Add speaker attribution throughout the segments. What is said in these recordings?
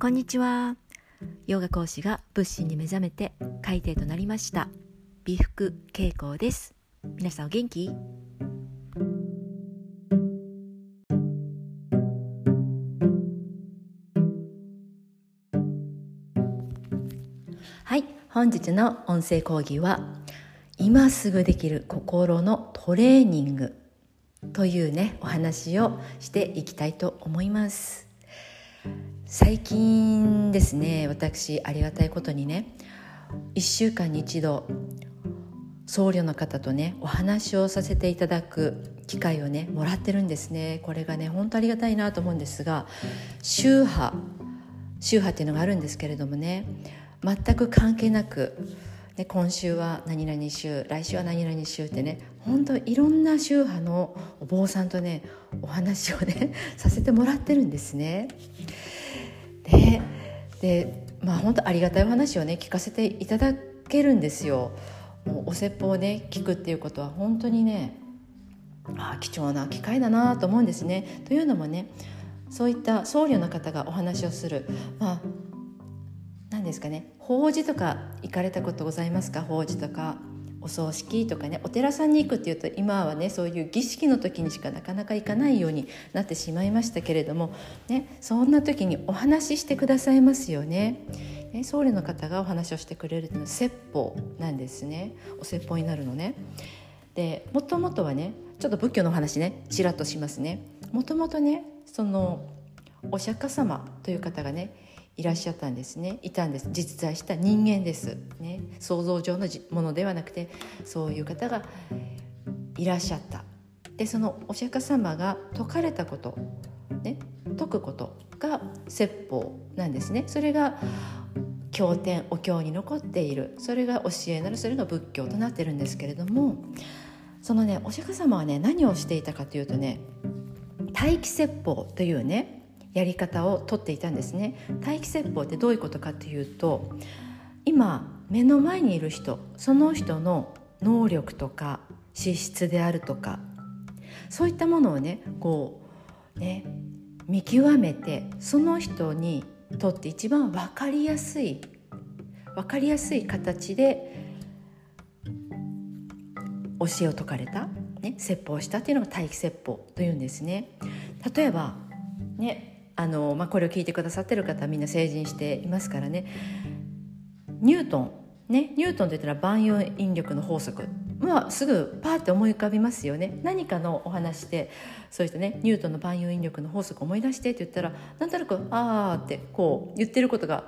Speaker 1: こんにちは。ヨガ講師が仏心に目覚めて海底となりました。美福恵子です。皆さんお元気？はい。本日の音声講義は今すぐできる心のトレーニングというねお話をしていきたいと思います。最近ですね私ありがたいことにね1週間に一度僧侶の方とねお話をさせていただく機会をねもらってるんですねこれがね本当ありがたいなと思うんですが宗派宗派っていうのがあるんですけれどもね全く関係なくで今週は何々宗来週は何々宗ってね本当いろんな宗派のお坊さんとねお話をねさせてもらってるんですね。ででまあ本当ありがたいお話をね聞かせていただけるんですよ。もうお説法をね聞くっていうことは本当にねあ貴重な機会だなと思うんですね。というのもねそういった僧侶の方がお話をするまあ何ですかね法事とか行かれたことございますか？法事とかお葬式とかねお寺さんに行くっていうと今はねそういう儀式の時にしかなかなか行かないようになってしまいましたけれども、ね、そんな時にお話ししてくださいますよね。ね僧侶の方がお話をしてくれるのは説法なんですねお説法になるのね。でもともとはねちょっと仏教のお話ねちらっとしますね。もともとねそのお釈迦様という方がねいらっしゃったんですね。いたんです。実在した人間です、ね、想像上のものではなくてそういう方がいらっしゃった。でそのお釈迦様が説かれたこと、ね、説くことが説法なんですね。それが経典お経に残っている。それが教えなるそれが仏教となってるんですけれどもそのねお釈迦様はね何をしていたかというとね待機説法というねやり方をとっていたんですね待機説法ってどういうことかというと今目の前にいる人その人の能力とか資質であるとかそういったものをねこうね見極めてその人にとって一番分かりやすい分かりやすい形で教えを説かれた、ね、説法をしたっていうのが待機説法というんですね。例えばねあの、まあ、これを聞いてくださってる方はみんな成人していますからね。ニュートンねニュートンといったら万有引力の法則。まあすぐパーって思い浮かびますよね。何かのお話でそういったねニュートンの万有引力の法則を思い出してって言ったらなんとなく「ああ」ってこう言ってることが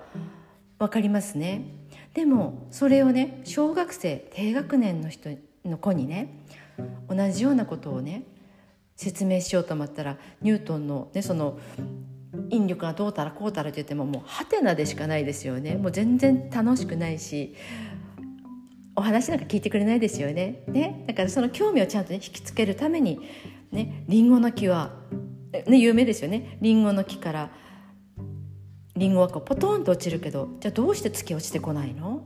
Speaker 1: 分かりますね。でもそれをね小学生低学年の人の子にね同じようなことをね説明しようと思ったらニュートンの,、ね、その引力がどうたらこうたらって言ってももうハテナでしかないですよね。もう全然楽しくないしお話なんか聞いてくれないですよね。ねだからその興味をちゃんと、ね、引きつけるためにねリンゴの木は、ね、有名ですよね。リンゴの木からリンゴはこうポトンと落ちるけどじゃあどうして月落ちてこないの？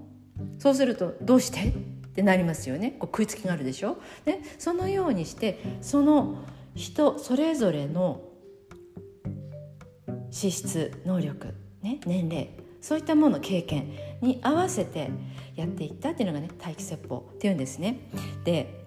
Speaker 1: そうするとどうして？ってなりますよね。こう食いつきがあるでしょ、ね、そのようにしてその人それぞれの資質能力、ね、年齢そういったもの経験に合わせてやっていったっていうのがね待機説法っていうんですね。で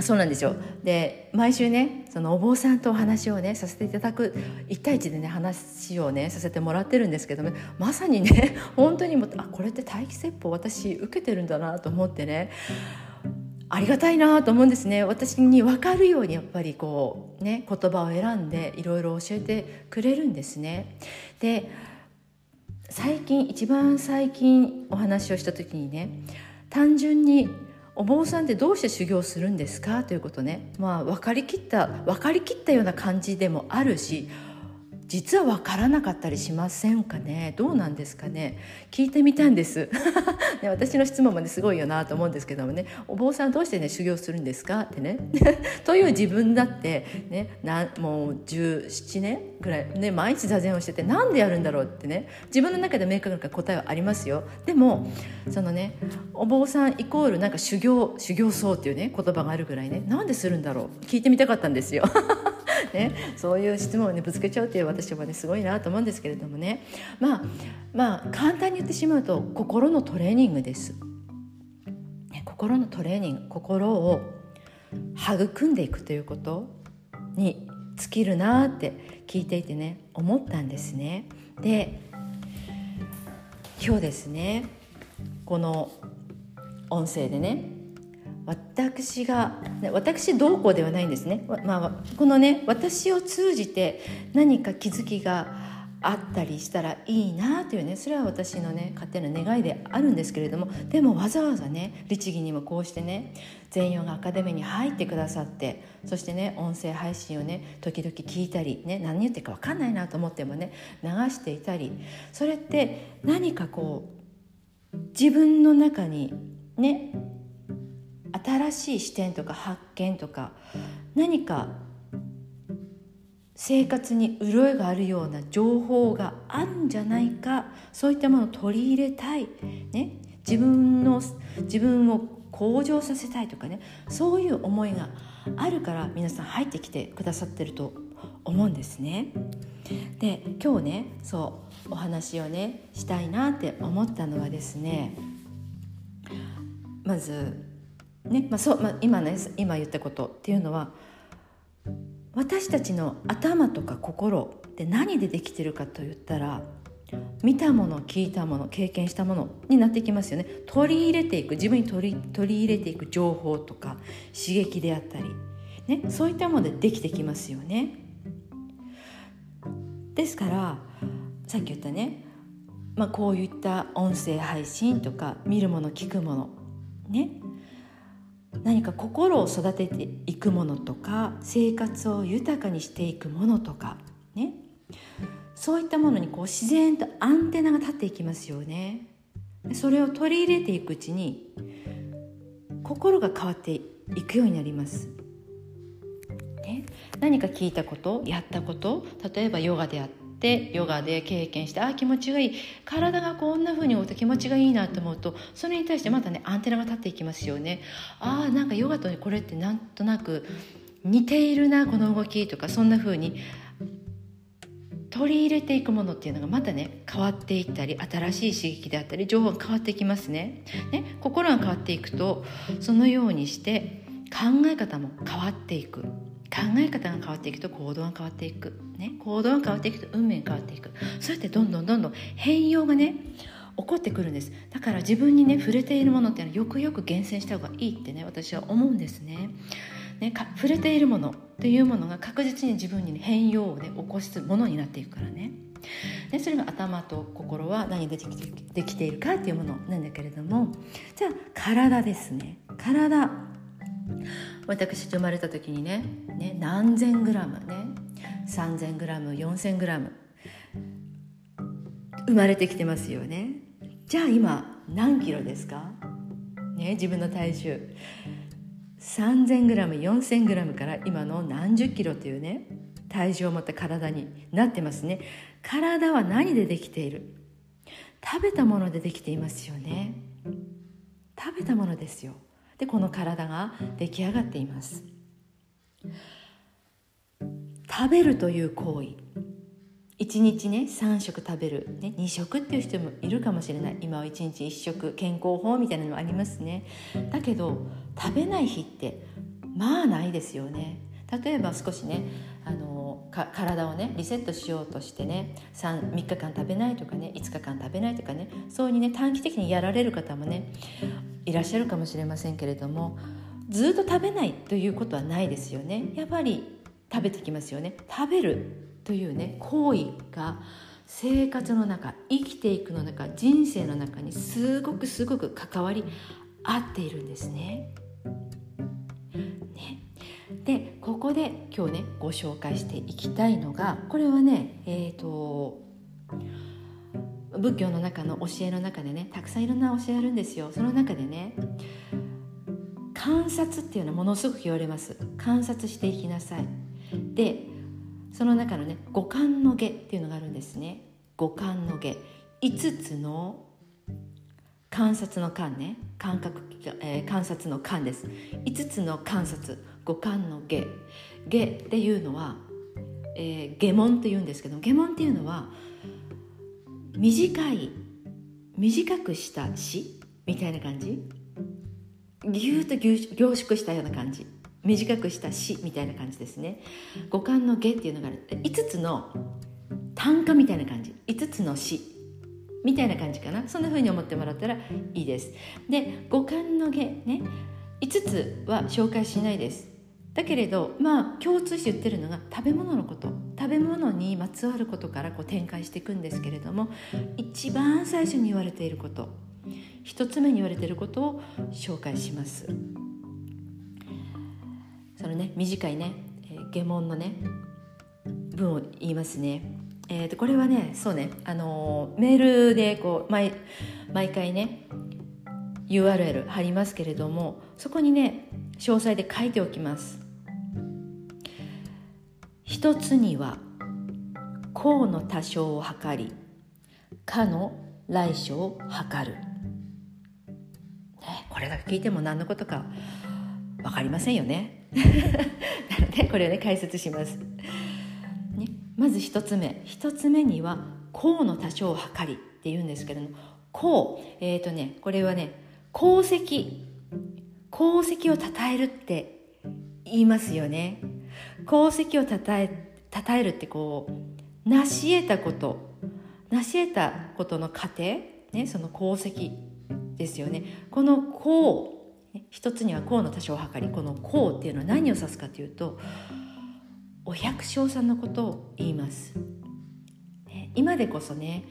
Speaker 1: そうなんですよで毎週ねそのお坊さんとお話をねさせていただく1対1でね話をねさせてもらってるんですけどもまさにね本当にもあこれって待機説法私受けてるんだなと思ってねありがたいなと思うんですね私に分かるようにやっぱりこうね言葉を選んでいろいろ教えてくれるんですね。で最近一番最近お話をした時にね単純にお坊さんってどうして修行するんですかということねまあ分かりきった分かりきったような感じでもあるし実は分からなかったりしませんかね？どうなんですかね？聞いてみたんです。ね、私の質問まですごいよなと思うんですけどもね。お坊さんどうしてね修行するんですか？ってね。という自分だってねなもう17年ぐらい、ね、毎日座禅をしててなんでやるんだろうってね。自分の中で明確な答えはありますよ。でもそのねお坊さんイコールなんか修行修行僧っていうね言葉があるぐらいねなんでするんだろう？聞いてみたかったんですよ ね、そういう質問を、ね、ぶつけちゃうっていう私はねすごいなと思うんですけれどもねまあまあ簡単に言ってしまうと心のトレーニングです。ね、心のトレーニング心を育んでいくということに尽きるなって聞いていてね思ったんですね。で今日ですねこの音声でね私が私どうこうではないんですね、まあ、このね私を通じて何か気づきがあったりしたらいいなというねそれは私のね勝手な願いであるんですけれどもでもわざわざね律儀にもこうしてね全容がアカデミーに入ってくださってそしてね音声配信をね時々聞いたりね何言ってるか分かんないなと思ってもね流していたりそれって何かこう自分の中にね新しい視点とか発見とか何か生活に潤いがあるような情報があるんじゃないかそういったものを取り入れたい、ね、自分の自分を向上させたいとかね。そういう思いがあるから皆さん入ってきてくださってると思うんですね。で今日ねそうお話をねしたいなって思ったのはですねまずねまあそうまあ、今ね今言ったことっていうのは私たちの頭とか心って何でできてるかと言ったら見たもの聞いたもの経験したものになってきますよね。取り入れていく自分に取り取り入れていく情報とか刺激であったり、ね、そういったものでできてきますよね。ですからさっき言ったね、まあ、こういった音声配信とか見るもの聞くものね何か心を育てていくものとか生活を豊かにしていくものとかね。そういったものにこう自然とアンテナが立っていきますよね。それを取り入れていくうちに心が変わっていくようになります、ね、何か聞いたことやったこと例えばヨガであってってヨガで経験してあ気持ちがいい。体がこんな風に動いて気持ちがいいなと思うとそれに対してまたねアンテナが立っていきますよね。ああなんかヨガとこれってなんとなく似ているなこの動きとかそんな風に取り入れていくものっていうのがまたね変わっていったり新しい刺激であったり情報が変わってきますね。ね心が変わっていくとそのようにして考え方も変わっていく。考え方が変わっていくと行動が変わっていく、ね、行動が変わっていくと運命が変わっていく。そうやってどんどんどんどん変容がね起こってくるんです。だから自分にね触れているものっていうのはよくよく厳選した方がいいってね私は思うんですね。ねか触れているものというものが確実に自分に、変容をね起こすものになっていくからね。でそれが頭と心は何ができてできているかっていうものなんだけれども。じゃあ体ですね。体。私生まれた時にねね何千グラムね3,000グラム4,000グラム。生まれてきてますよね。じゃあ今何キロですか？ね自分の体重。3,000g 4,000g から今の何十キロというね体重を持った体になってますね。体は何でできている？食べたものでできていますよね。食べたものですよ。でこの体が出来上がっています。食べるという行為。1日ね3食食べる、ね、2食っていう人もいるかもしれない。今は1日1食健康法みたいなのもありますね。だけど食べない日ってまあないですよね。例えば少しねあの体をねリセットしようとしてね 3, 3日間食べないとかね5日間食べないとかねそうにね短期的にやられる方もねいらっしゃるかもしれませんけれどもずっと食べないということはないですよね。やっぱり食べてきますよね。食べるというね行為が生活の中生きていくの中人生の中にすごくすごく関わり合っているんですね。ね。でここで今日ねご紹介していきたいのがこれはねえっ、ー、と仏教の中の教えの中でねたくさんいろんな教えあるんですよ。その中でね観察っていうのはものすごく言われます。観察していきなさい。でその中のね五感の下っていうのがあるんですね。五感の下5つの観察の観ね。感覚、えー、観察の観です。5つの観察。五感の下下っていうのはえー、下門というんですけど下門っていうのは短い短くした詩みたいな感じ。ぎゅっと凝縮したような感じ。短くした詩みたいな感じですね。五感の下っていうのがある。5つの単価みたいな感じ。5つの詩みたいな感じかな。そんな風に思ってもらったらいいです。で五感の下ね。5つは紹介しないです。だけれどまあ共通して言ってるのが食べ物のこと。食べ物にまつわることからこう展開していくんですけれども一番最初に言われていること。一つ目に言われていることを紹介します。そのね短いね、えー、下問のね文を言いますね。えー、とこれはねそうね、あのー、メールでこう毎毎回ね URL 貼りますけれどもそこにね詳細で書いておきます。一つには項の多少を測りかの来所を測る、これだけ聞いても何のことか分かりませんよね。なのでこれをね解説します、ね、まず一つ目。一つ目には項の多少を測りって言うんですけども項えっ、ー、とねこれはね功績。功績を称えるって言いますよね。功績をたたえ称えるってこう成し得たこと。成し得たことの過程、ね、その功績ですよね。この功一つには功の多少を図りこの功っていうのは何を指すかというとお百姓さんのことを言います、今でこそね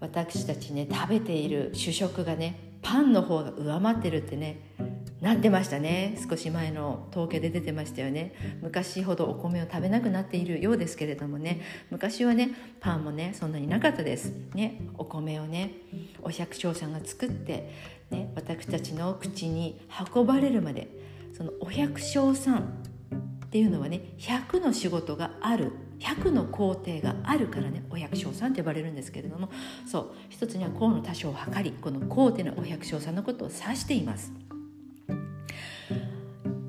Speaker 1: 私たちね食べている主食がねパンの方が上回ってるってねなってましたね。少し前の統計で出てましたよね。昔ほどお米を食べなくなっているようですけれどもね昔はねパンもねそんなになかったです。ねお米をねお百姓さんが作って、ね、私たちの口に運ばれるまでそのお百姓さんっていうのはね100の仕事がある100の工程があるからねお百姓さんって呼ばれるんですけれどもそう一つには功の多少を測りこの功っていうのお百姓さんのことを指しています。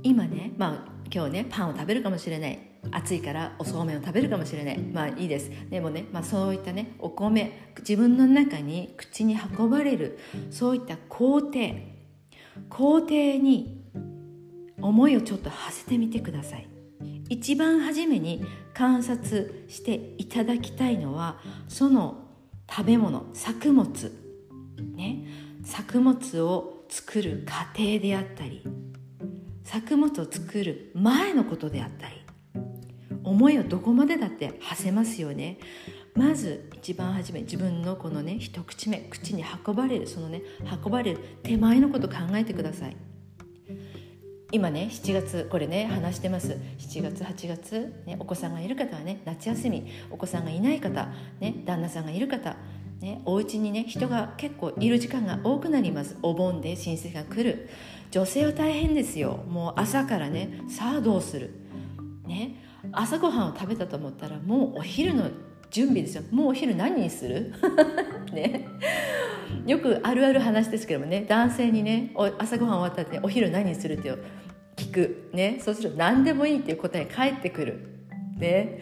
Speaker 1: 今ねまあ今日ねパンを食べるかもしれない暑いからおそうめんを食べるかもしれない。まあいいです。でもね、まあ、そういったねお米自分の中に口に運ばれるそういった工程。工程に思いをちょっと馳せてみてください。一番初めに観察していただきたいのはその食べ物作物。ね。作物を作る過程であったり作物を作る前のことであったり思いをどこまでだって馳せますよね。まず一番初め自分のこのね一口目口に運ばれるそのね運ばれる手前のこと考えてください。今ね7月これね話してます。7月8月、ね、お子さんがいる方はね夏休みお子さんがいない方、ね、旦那さんがいる方ね、お家にね人が結構いる時間が多くなります。お盆で親戚が来る。女性は大変ですよ。もう朝からねさあどうする。ね朝ごはんを食べたと思ったらもうお昼の準備ですよ。もうお昼何にする？ね。よくあるある話ですけどもね。男性にね朝ごはん終わったって、ね、お昼何にするって聞く。ね。そうすると何でもいいっていう答え返ってくる。ね。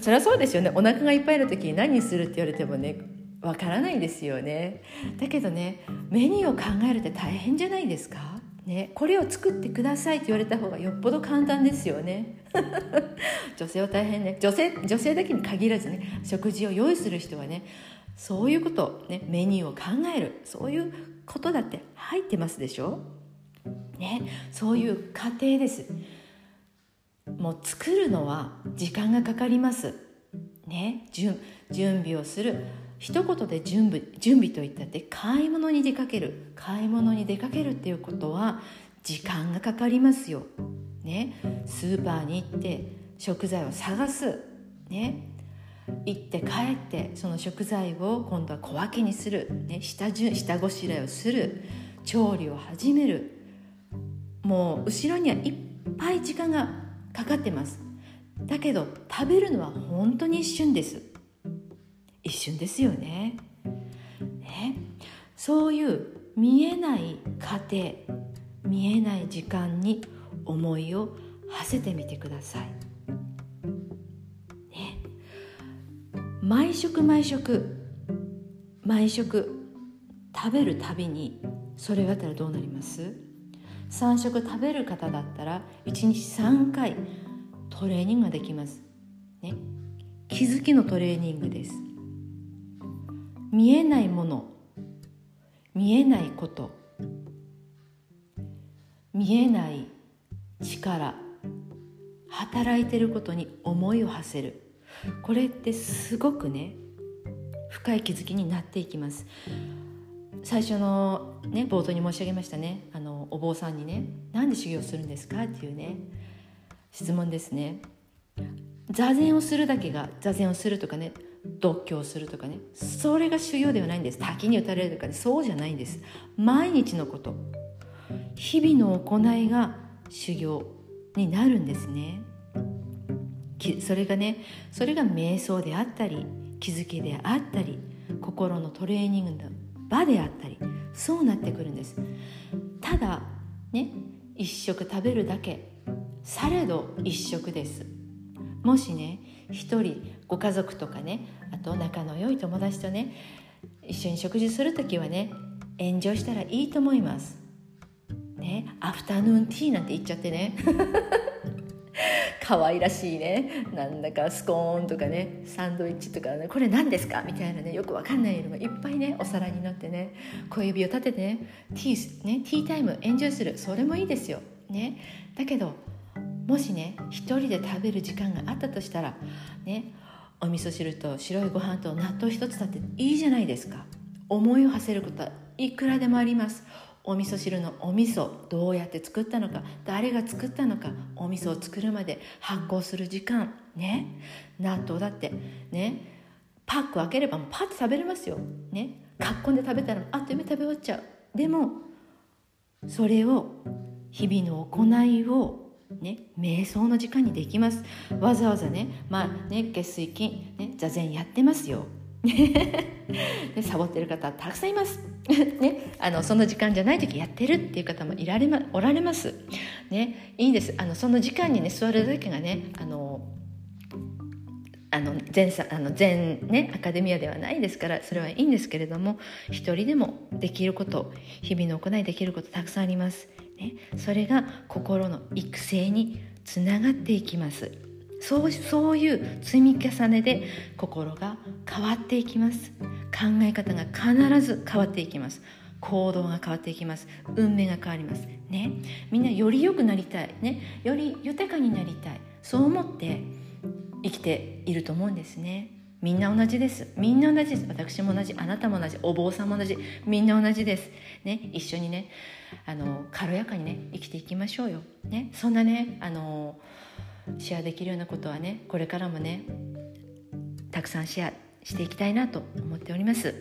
Speaker 1: そりゃそうですよね。お腹がいっぱいの時に何するって言われてもねわからないですよね。だけどねメニューを考えるって大変じゃないですか？ね、これを作ってくださいって言われた方がよっぽど簡単ですよね。女性は大変ね。女性女性だけに限らずね食事を用意する人はねそういうこと、ね、メニューを考える。そういうことだって入ってますでしょ？ねそういう過程です。もう作るのは時間がかかります。ね準準備をする。一言で準備準備といったって買い物に出かける買い物に出かけるっていうことは時間がかかりますよ、ね、スーパーに行って食材を探す、ね、行って帰ってその食材を今度は小分けにする、ね、下下ごしらえをする。調理を始める。もう後ろにはいっぱい時間がかかってます。だけど食べるのは本当に一瞬です。一瞬ですよね。ね。そういう見えない過程見えない時間に思いを馳せてみてください。ね。毎食毎食毎食食べるたびにそれがあったらどうなります？3食食べる方だったら1日3回トレーニングができます、ね、気づきのトレーニングです。見えないもの。見えないこと。見えない力。働いてることに思いを馳せる。これってすごくね深い気づきになっていきます。最初のね冒頭に申し上げましたね。あのお坊さんにね「なんで修行するんですか?」っていうね質問ですね。座禅をするだけが座禅をするとかね独居をするとかねそれが修行ではないんです。滝に打たれるとかねそうじゃないんです。毎日のこと。日々の行いが修行になるんですね。それがねそれが瞑想であったり気づきであったり心のトレーニングの場であったりそうなってくるんです。ただね一食食べるだけ。されど一食です。もしね一人ご家族とかねあと仲の良い友達とね一緒に食事する時はねエンジョイしたらいいと思います。ねアフタヌーンティーなんて言っちゃってね。可愛らしいね。なんだかスコーンとかねサンドイッチとかねこれ何ですか？みたいなねよくわかんないのがいっぱいねお皿になってね小指を立ててねティーねティータイムエンジョイする。それもいいですよ。ね。だけどもしね一人で食べる時間があったとしたらねお味噌汁と白いご飯と納豆一つだっていいじゃないですか。思いを馳せることはいくらでもあります。お味噌汁のお味噌どうやって作ったのか誰が作ったのかお味噌を作るまで発酵する時間ね。納豆だってね。パック開ければパッと食べれますよ。ね。かっこんで食べたらあっという間に食べ終わっちゃう。でもそれを日々の行いをね、瞑想の時間にできます。わざわざね,、まあね、月水金、ね、座禅やってますよ。でサボってる方たくさんいます、ね、あのその時間じゃない時やってるっていう方もいられ、ま、おられます、ね、いいんです。あのその時間にね座るだけがねあのあの全あの全ねアカデミアではないですからそれはいいんですけれども一人でもできること日々の行いできることたくさんあります、ね、それが心の育成につながっていきます。そうそういう積み重ねで心が変わっていきます。考え方が必ず変わっていきます。行動が変わっていきます。運命が変わります。ね。みんなより良くなりたい。ね。より豊かになりたい。そう思って生きていると思うんですね。みんな同じです。みんな同じです。私も同じ。あなたも同じ。お坊さんも同じ。みんな同じです。ね一緒にねあの軽やかにね生きていきましょうよ。ねそんなねあのシェアできるようなことはねこれからもねたくさんシェアしていきたいなと思っております。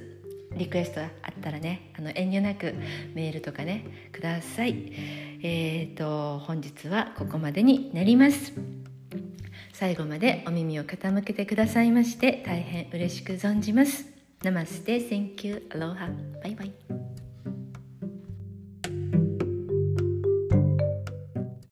Speaker 1: リクエストがあったらねあの遠慮なくメールとかねください。えーと本日はここまでになります。最後までお耳を傾けてくださいまして大変嬉しく存じます。ナマステ、 thank you、アロハ、バイバイ。